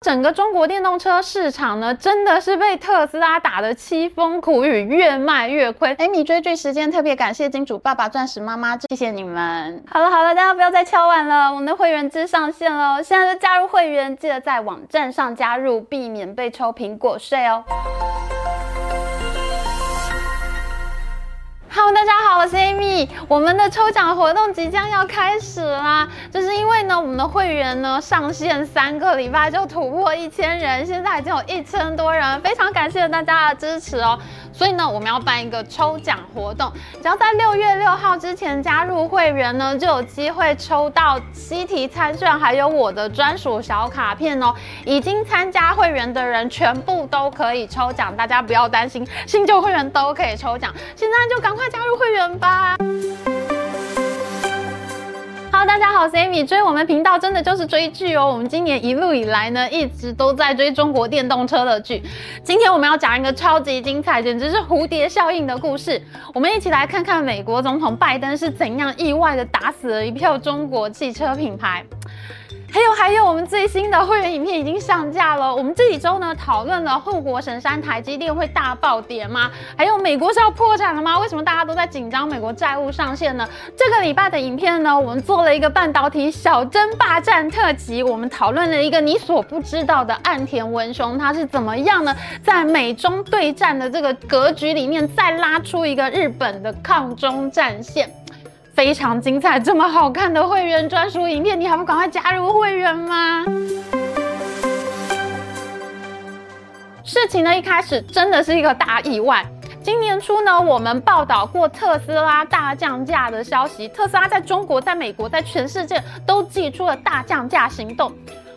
整个中国电动车市场呢，真的是被特斯拉打得凄风苦雨，越卖越亏。Amy 追剧时间特别感谢金主爸爸、钻石妈妈，谢谢你们。好了好了，大家不要再敲碗了，我们的会员制上线了，现在就加入会员，记得在网站上加入，避免被抽苹果税哦。好大家好，我是 Amy。我们的抽奖活动即将要开始啦，就是因为呢，我们的会员呢上线三个礼拜就突破一千人，现在已经有一千多人，非常感谢大家的支持哦。所以呢，我们要办一个抽奖活动，只要在六月六号之前加入会员呢，就有机会抽到西提餐券，还有我的专属小卡片哦。已经参加会员的人全部都可以抽奖，大家不要担心，新旧会员都可以抽奖。现在就赶快加入会员吧。Hello，大家好，我是 Amy。追我们频道真的就是追剧哦。我们今年一路以来呢，一直都在追中国电动车的剧。今天我们要讲一个超级精彩，简直是蝴蝶效应的故事。我们一起来看看美国总统拜登是怎样意外的打死了一票中国汽车品牌。还有还有，我们最新的会员影片已经上架了。我们这几周呢讨论了护国神山台积电会大暴跌吗？还有美国是要破产了吗？为什么大家都在紧张美国债务上限呢？这个礼拜的影片呢，我们做了一个半导体小争霸战特辑，我们讨论了一个你所不知道的岸田文雄，他是怎么样呢？在美中对战的这个格局里面，再拉出一个日本的抗中战线。非常精彩，这么好看的会员专属影片，你还不赶快加入会员吗？事情呢，一开始真的是一个大意外。今年初呢，我们报道过特斯拉大降价的消息，特斯拉在中国、在美国、在全世界都祭出了大降价行动。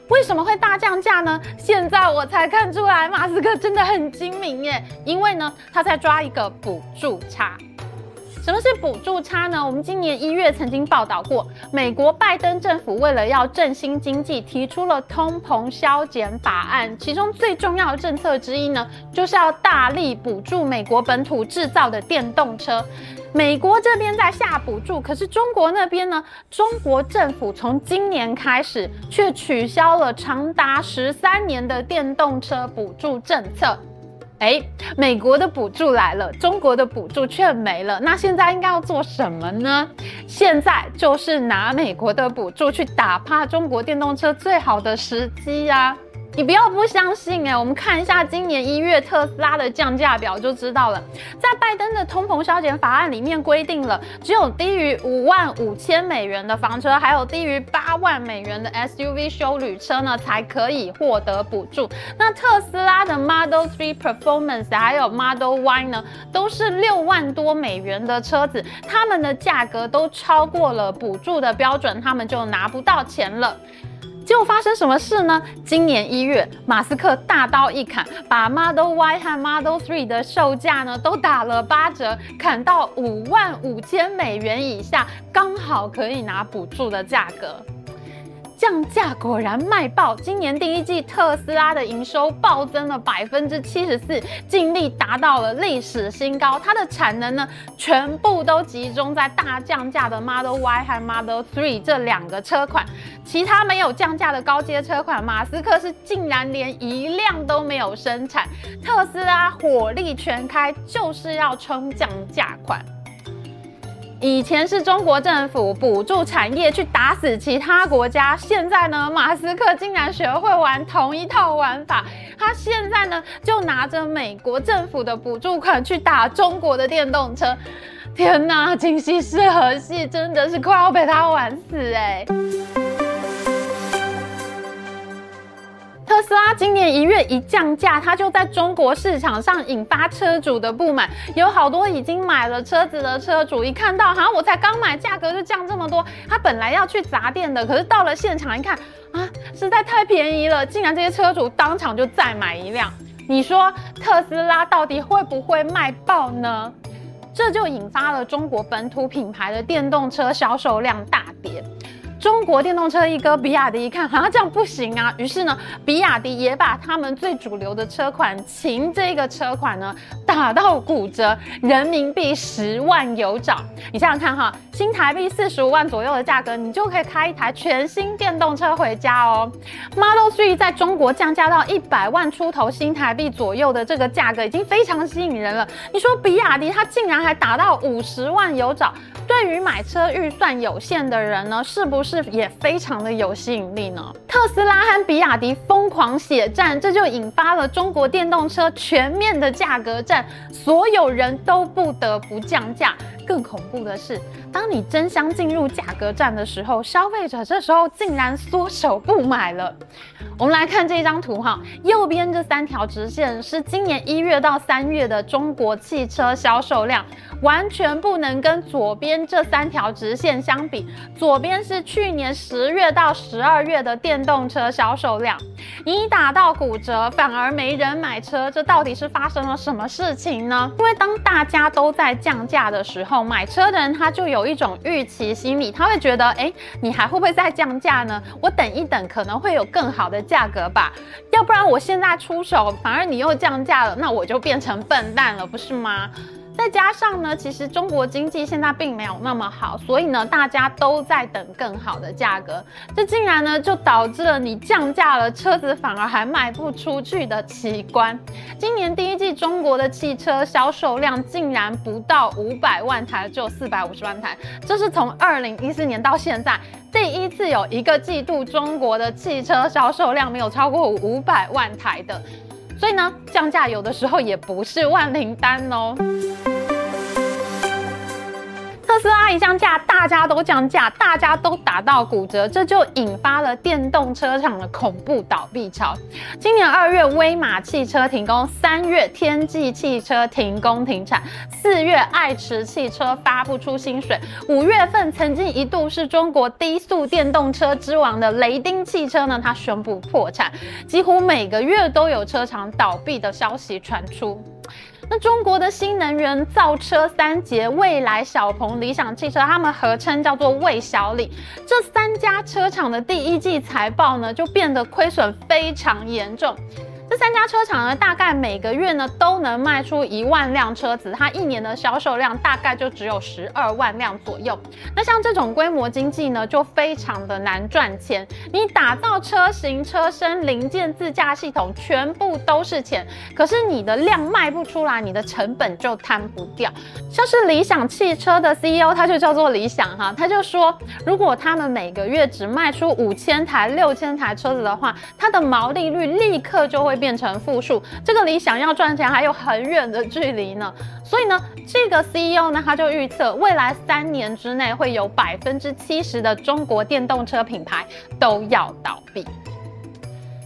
为什么会大降价呢？现在我才看出来，马斯克真的很精明耶，因为呢，他在抓一个补助差。什么是补助差呢？我们今年一月曾经报道过，美国拜登政府为了要振兴经济，提出了通膨削减法案，其中最重要的政策之一呢，就是要大力补助美国本土制造的电动车。美国这边在下补助，可是中国那边呢？中国政府从今年开始却取消了长达十三年的电动车补助政策。哎，美国的补助来了，中国的补助却没了。那现在应该要做什么呢？现在就是拿美国的补助去打趴中国电动车最好的时机呀！你不要不相信哎，我们看一下今年一月特斯拉的降价表就知道了。在拜登的通膨削减法案里面规定了，只有低于五万五千美元的房车，还有低于八万美元的 SUV 休旅车呢，才可以获得补助。那特斯拉的 Model 3 Performance 还有 Model Y 呢，都是六万多美元的车子，他们的价格都超过了补助的标准，他们就拿不到钱了。又发生什么事呢？今年一月，马斯克大刀一砍，把 Model Y 和 Model 3的售价呢都打了八折，砍到五万五千美元以下，刚好可以拿补助的价格。降价果然卖爆！今年第一季特斯拉的营收暴增了百分之七十四，净利达到了历史新高。它的产能呢，全部都集中在大降价的 Model Y 和 Model 3这两个车款，其他没有降价的高阶车款，马斯克是竟然连一辆都没有生产。特斯拉火力全开，就是要冲降价款。以前是中国政府补助产业去打死其他国家，现在呢，马斯克竟然学会玩同一套玩法。他现在呢，就拿着美国政府的补助款去打中国的电动车。天哪，今夕是何夕？真的是快要被他玩死哎！特斯拉今年一月一降价，它就在中国市场上引发车主的不满。有好多已经买了车子的车主，一看到好像我才刚买，价格就降这么多。他本来要去砸店的，可是到了现场一看，啊，实在太便宜了，竟然这些车主当场就再买一辆。你说特斯拉到底会不会卖爆呢？这就引发了中国本土品牌的电动车销售量大跌。中国电动车一哥比亚迪一看，好像这样不行啊，于是呢，比亚迪也把他们最主流的车款秦这个车款呢打到骨折，人民币十万有找。你想想看哈，新台币四十五万左右的价格，你就可以开一台全新电动车回家哦。Model 3在中国降价到一百万出头新台币左右的这个价格，已经非常吸引人了。你说比亚迪它竟然还打到五十万有找？对于买车预算有限的人呢，是不是是也非常的有吸引力呢？特斯拉和比亚迪疯狂血战，这就引发了中国电动车全面的价格战，所有人都不得不降价。更恐怖的是，当你争相进入价格战的时候，消费者这时候竟然缩手不买了。我们来看这张图哈，右边这三条直线是今年一月到三月的中国汽车销售量，完全不能跟左边这三条直线相比。左边是去年十月到十二月的电动车销售量，你打到骨折，反而没人买车，这到底是发生了什么事情呢？因为当大家都在降价的时候，买车的人他就有一种预期心理，他会觉得，哎，你还会不会再降价呢？我等一等，可能会有更好的。价格吧，要不然我现在出手，反而你又降价了，那我就变成笨蛋了，不是吗？再加上呢，其实中国经济现在并没有那么好，所以呢，大家都在等更好的价格，这竟然呢就导致了你降价了，车子反而还卖不出去的奇观。今年第一季中国的汽车销售量竟然不到五百万台，只有四百五十万台，这是从二零一四年到现在第一次有一个季度中国的汽车销售量没有超过五百万台的。所以呢，降价有的时候也不是万灵丹哦。特斯拉一降价，大家都降价，大家都打到骨折，这就引发了电动车厂的恐怖倒闭潮。今年二月，威马汽车停工；三月，天际汽车停工停产；四月，爱驰汽车发不出薪水；五月份，曾经一度是中国低速电动车之王的雷丁汽车呢，它宣布破产。几乎每个月都有车厂倒闭的消息传出。那中国的新能源造车三杰，蔚来、小鹏、理想汽车，他们合称叫做魏小李。这三家车厂的第一季财报呢，就变得亏损非常严重。这三家车厂呢，大概每个月呢都能卖出一万辆车子，它一年的销售量大概就只有十二万辆左右。那像这种规模经济呢，就非常的难赚钱。你打造车型、车身、零件、自驾系统，全部都是钱，可是你的量卖不出来，你的成本就摊不掉。像是理想汽车的 CEO，他就叫做理想哈，他就说，如果他们每个月只卖出五千台、六千台车子的话，它的毛利率立刻就会变成负数，这个离想要赚钱还有很远的距离呢。所以呢，这个 CEO 呢，他就预测未来三年之内会有百分之七十的中国电动车品牌都要倒闭。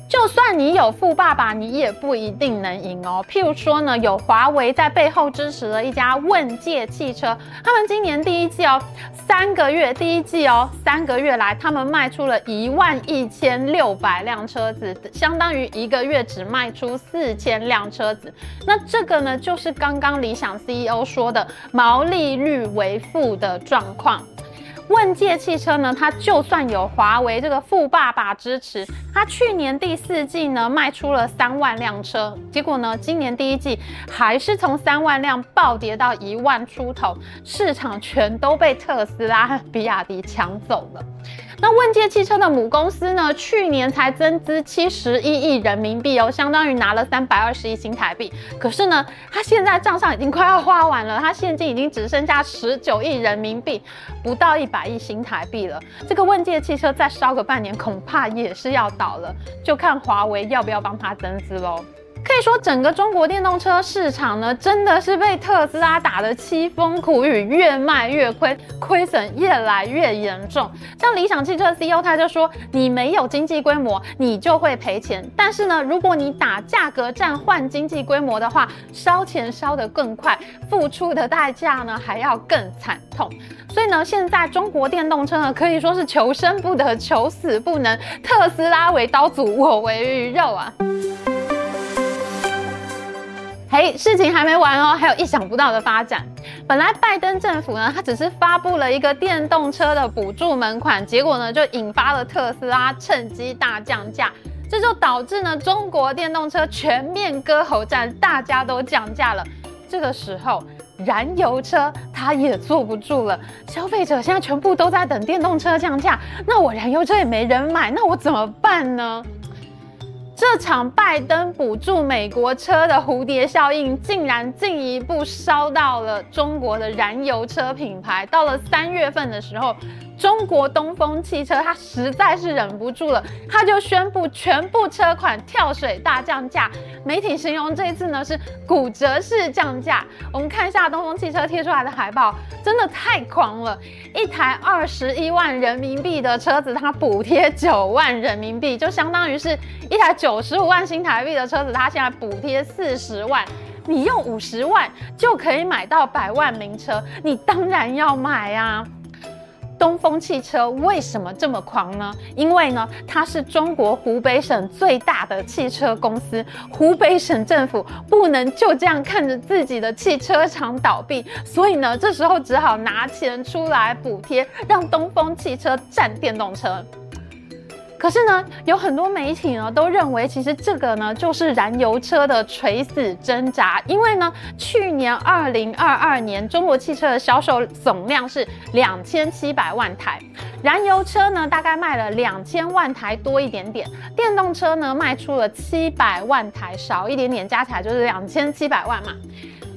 就算你有富爸爸，你也不一定能赢哦。譬如说呢，有华为在背后支持的一家问界汽车，他们今年第一季哦，三个月第一季哦，三个月来他们卖出了一万一千六百辆车子，相当于一个月只卖出四千辆车子。那这个呢，就是刚刚理想 CEO 说的毛利率为负的状况。问界汽车呢，它就算有华为这个富爸爸支持，它去年第四季呢卖出了三万辆车，结果呢今年第一季还是从三万辆暴跌到一万出头，市场全都被特斯拉比亚迪抢走了。那问界汽车的母公司呢，去年才增资七十一亿人民币哦，相当于拿了三百二十亿新台币。可是呢，它现在账上已经快要花完了，它现金已经只剩下十九亿人民币，不到一百亿新台币了。这个问界汽车再烧个半年，恐怕也是要倒了，就看华为要不要帮它增资喽。可以说，整个中国电动车市场呢，真的是被特斯拉打得凄风苦雨，越卖越亏，亏损越来越严重。像理想汽车 CEO 他就说：“你没有经济规模，你就会赔钱。但是呢，如果你打价格战换经济规模的话，烧钱烧得更快，付出的代价呢还要更惨痛。所以呢，现在中国电动车呢可以说是求生不得，求死不能。特斯拉为刀俎，我为鱼肉啊！”嘿，事情还没完哦，还有意想不到的发展。本来拜登政府呢，他只是发布了一个电动车的补助门款，结果呢就引发了特斯拉趁机大降价，这就导致呢中国电动车全面割喉战，大家都降价了。这个时候，燃油车它也坐不住了，消费者现在全部都在等电动车降价，那我燃油车也没人买，那我怎么办呢？这场拜登补助美国车的蝴蝶效应，竟然进一步烧到了中国的燃油车品牌。到了三月份的时候，中国东风汽车它实在是忍不住了，它就宣布全部车款跳水大降价。媒体形容这次呢是骨折式降价。我们看一下东风汽车贴出来的海报，真的太狂了！一台二十一万人民币的车子，它补贴九万人民币，就相当于是一台。九十五万新台币的车子，它现在补贴四十万，你用五十万就可以买到百万名车，你当然要买啊！东风汽车为什么这么狂呢？因为呢，它是中国湖北省最大的汽车公司，湖北省政府不能就这样看着自己的汽车厂倒闭，所以呢，这时候只好拿钱出来补贴，让东风汽车占电动车。可是呢，有很多媒体呢都认为，其实这个呢就是燃油车的垂死挣扎。因为呢，去年二零二二年中国汽车的销售总量是两千七百万台，燃油车呢大概卖了两千万台多一点点，电动车呢卖出了七百万台少一点点，加起来就是两千七百万嘛。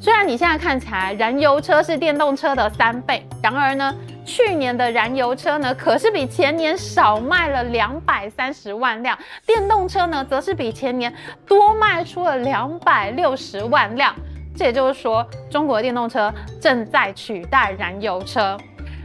虽然你现在看起来燃油车是电动车的三倍，然而呢，去年的燃油车呢可是比前年少卖了两百三十万辆，电动车呢则是比前年多卖出了两百六十万辆。这也就是说，中国电动车正在取代燃油车。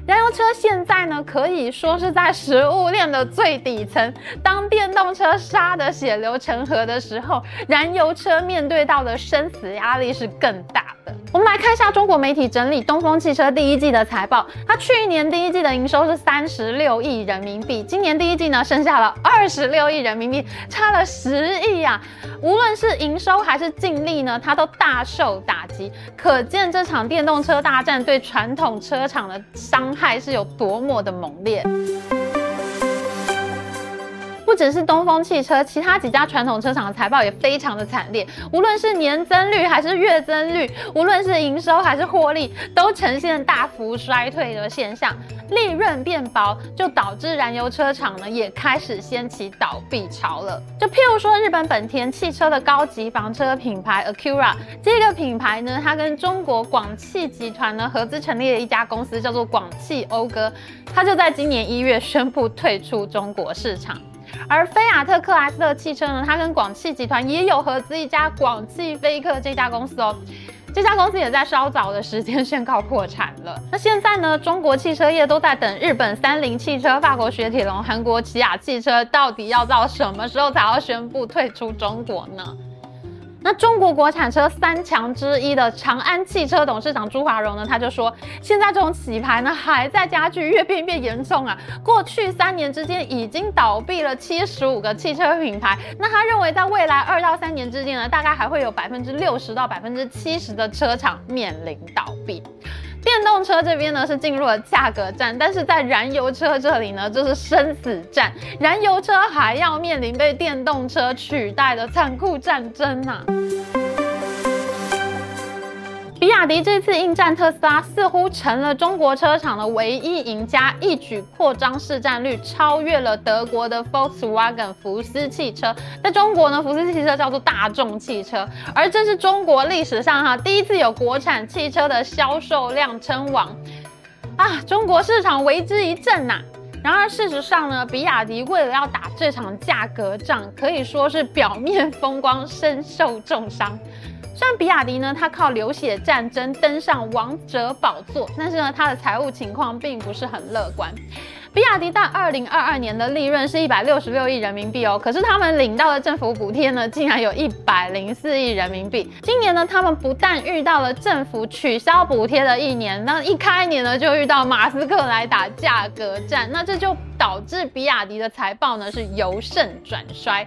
燃油车现在呢，可以说是在食物链的最底层。当电动车杀得血流成河的时候，燃油车面对到的生死压力是更大的。我们来看一下中国媒体整理东风汽车第一季的财报，它去年第一季的营收是三十六亿人民币，今年第一季呢剩下了二十六亿人民币，差了十亿呀。无论是营收还是净利呢，它都大受打击，可见这场电动车大战对传统车厂的伤害是有多么的猛烈。不只是东风汽车，其他几家传统车厂的财报也非常的惨烈。无论是年增率还是月增率，无论是营收还是获利，都呈现大幅衰退的现象，利润变薄，就导致燃油车厂呢也开始掀起倒闭潮了。就譬如说，日本本田汽车的高级房车品牌 Acura 这个品牌呢，它跟中国广汽集团呢合资成立了一家公司，叫做广汽讴歌，它就在今年一月宣布退出中国市场。而菲亚特克莱斯勒汽车呢，它跟广汽集团也有合资一家广汽菲克这家公司哦，这家公司也在稍早的时间宣告破产了。那现在呢，中国汽车业都在等日本三菱汽车、法国雪铁龙、韩国起亚汽车到底要到什么时候才要宣布退出中国呢？那中国国产车三强之一的长安汽车董事长朱华荣呢，他就说，现在这种洗牌呢还在加剧，越变越严重啊！过去三年之间已经倒闭了七十五个汽车品牌，那他认为在未来二到三年之间呢，大概还会有百分之六十到百分之七十的车厂面临倒闭。电动车这边呢是进入了价格战，但是在燃油车这里呢就是生死战，燃油车还要面临被电动车取代的残酷战争啊！比亚迪这次应战特斯拉，似乎成了中国车厂的唯一赢家，一举扩张市占率，超越了德国的 Volkswagen 福斯汽车。在中国呢，福斯汽车叫做大众汽车，而这是中国历史上哈第一次有国产汽车的销售量称王啊！中国市场为之一振呐、啊。然而事实上呢，比亚迪为了要打这场价格战，可以说是表面风光，身受重伤。虽然比亚迪呢，它靠流血战争登上王者宝座，但是呢，它的财务情况并不是很乐观。比亚迪在二零二二年的利润是一百六十六亿人民币哦，可是他们领到的政府补贴呢，竟然有一百零四亿人民币。今年呢，他们不但遇到了政府取消补贴的一年，那一开年呢，就遇到马斯克来打价格战，那这就导致比亚迪的财报呢是由盛转衰。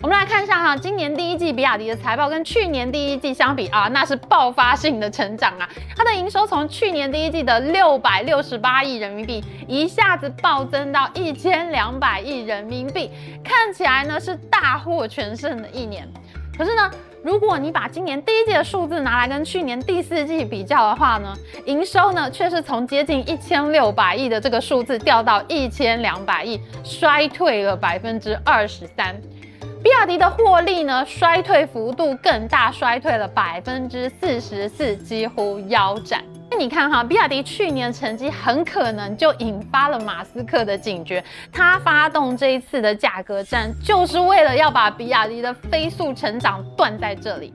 我们来看一下哈，今年第一季比亚迪的财报跟去年第一季相比啊，那是爆发性的成长啊！它的营收从去年第一季的六百六十八亿人民币，一下子暴增到一千两百亿人民币，看起来呢是大获全胜的一年。可是呢，如果你把今年第一季的数字拿来跟去年第四季比较的话呢，营收呢却是从接近一千六百亿的这个数字掉到一千两百亿，衰退了百分之二十三。比亚迪的获利呢，衰退幅度更大，衰退了百分之四十四，几乎腰斩。那你看哈，比亚迪去年成绩很可能就引发了马斯克的警觉，他发动这一次的价格战，就是为了要把比亚迪的飞速成长断在这里。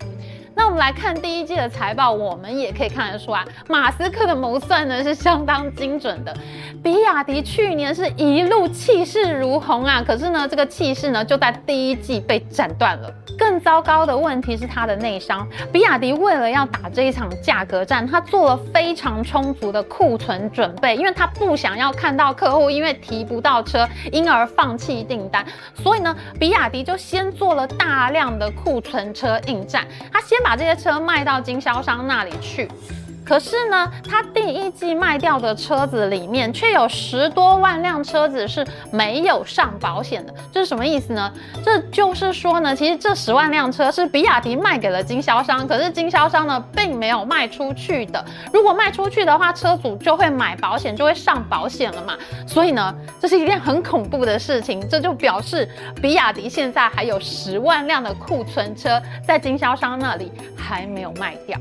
那我们来看第一季的财报，我们也可以看得出来，马斯克的谋算呢是相当精准的。比亚迪去年是一路气势如虹啊，可是呢，这个气势呢就在第一季被斩断了。更糟糕的问题是它的内伤。比亚迪为了要打这一场价格战，他做了非常充足的库存准备，因为他不想要看到客户因为提不到车，因而放弃订单。所以呢，比亚迪就先做了大量的库存车应战，他先。把这些车卖到经销商那里去，可是呢，他第一季卖掉的车子里面，却有十多万辆车子是没有上保险的。这是什么意思呢？这就是说呢，其实这十万辆车是比亚迪卖给了经销商，可是经销商呢，并没有卖出去的。如果卖出去的话，车主就会买保险，就会上保险了嘛。所以呢，这是一件很恐怖的事情。这就表示比亚迪现在还有十万辆的库存车在经销商那里还没有卖掉。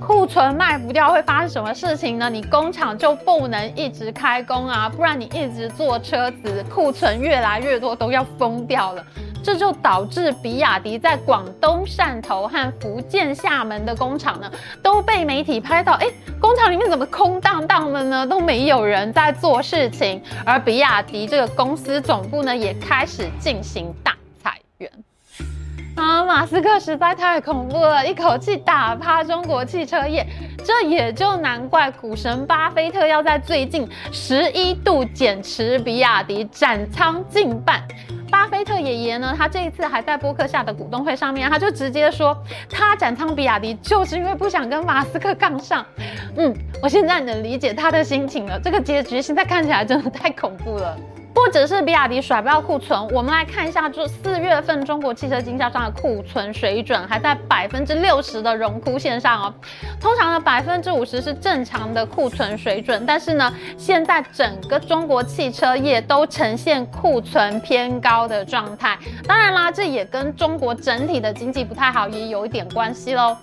库存卖不掉会发生什么事情呢？你工厂就不能一直开工啊，不然你一直做车子，库存越来越多都要疯掉了。这就导致比亚迪在广东汕头和福建厦门的工厂呢，都被媒体拍到，哎，工厂里面怎么空荡荡的呢？都没有人在做事情，而比亚迪这个公司总部呢，也开始进行大裁员。啊，马斯克实在太恐怖了，一口气打趴中国汽车业，这也就难怪股神巴菲特要在最近十一度减持比亚迪，斩仓近半。巴菲特爷爷呢，他这一次还在波克夏的股东会上面，他就直接说，他斩仓比亚迪就是因为不想跟马斯克杠上。嗯，我现在能理解他的心情了，这个结局现在看起来真的太恐怖了。不只是比亚迪甩不掉库存，我们来看一下，就四月份中国汽车经销商的库存水准还在百分之六十的荣枯线上哦。通常呢，百分之五十是正常的库存水准，但是呢，现在整个中国汽车业都呈现库存偏高高的状态。当然啦，这也跟中国整体的经济不太好也有一点关系喽。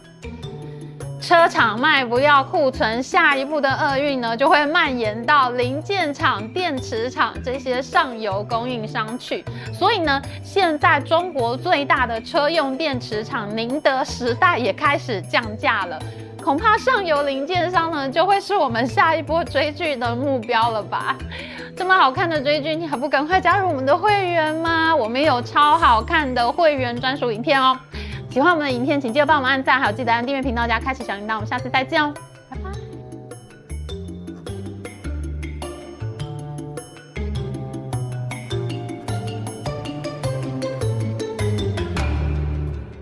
车厂卖不掉库存，下一步的厄运呢，就会蔓延到零件厂、电池厂这些上游供应商去。所以呢，现在中国最大的车用电池厂宁德时代也开始降价了。恐怕上游零件商呢，就会是我们下一波追剧的目标了吧？这么好看的追剧，你还不赶快加入我们的会员吗？我们有超好看的会员专属影片哦。喜欢我们的影片，请记得帮我们按赞，还有记得按订阅频道加开启小铃铛。我们下次再见哦，拜拜。